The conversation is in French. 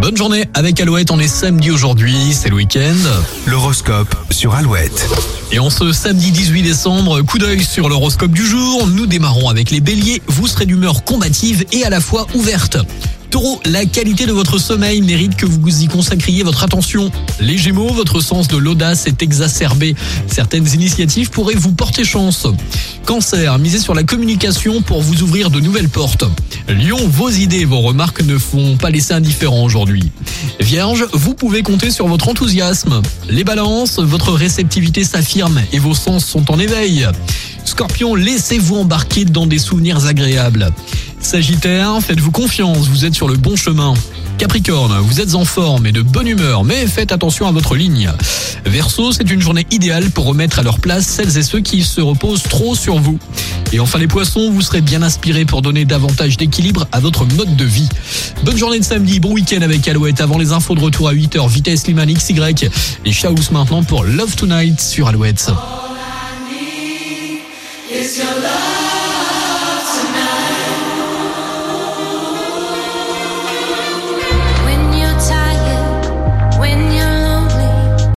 Bonne journée avec Alouette, on est samedi aujourd'hui, c'est le week-end. L'horoscope sur Alouette. Et en ce samedi 18 décembre, coup d'œil sur l'horoscope du jour, nous démarrons avec les béliers, vous serez d'humeur combative et à la fois ouverte. Taureau, la qualité de votre sommeil mérite que vous y consacriez votre attention. Les Gémeaux, votre sens de l'audace est exacerbé. Certaines initiatives pourraient vous porter chance. Cancer, misez sur la communication pour vous ouvrir de nouvelles portes. Lion, vos idées, vos remarques ne font pas laisser indifférent aujourd'hui. Vierge, vous pouvez compter sur votre enthousiasme. Les balances, votre réceptivité s'affirme et vos sens sont en éveil. Scorpion, laissez-vous embarquer dans des souvenirs agréables. Sagittaire, faites-vous confiance, vous êtes sur le bon chemin. Capricorne, vous êtes en forme et de bonne humeur, mais faites attention à votre ligne. Verseau, c'est une journée idéale pour remettre à leur place celles et ceux qui se reposent trop sur vous. Et enfin les poissons, vous serez bien inspirés pour donner davantage d'équilibre à votre mode de vie. Bonne journée de samedi, bon week-end avec Alouette. Avant les infos de retour à 8h, vitesse Liman XY. Les Chaos maintenant pour Love Tonight sur Alouette.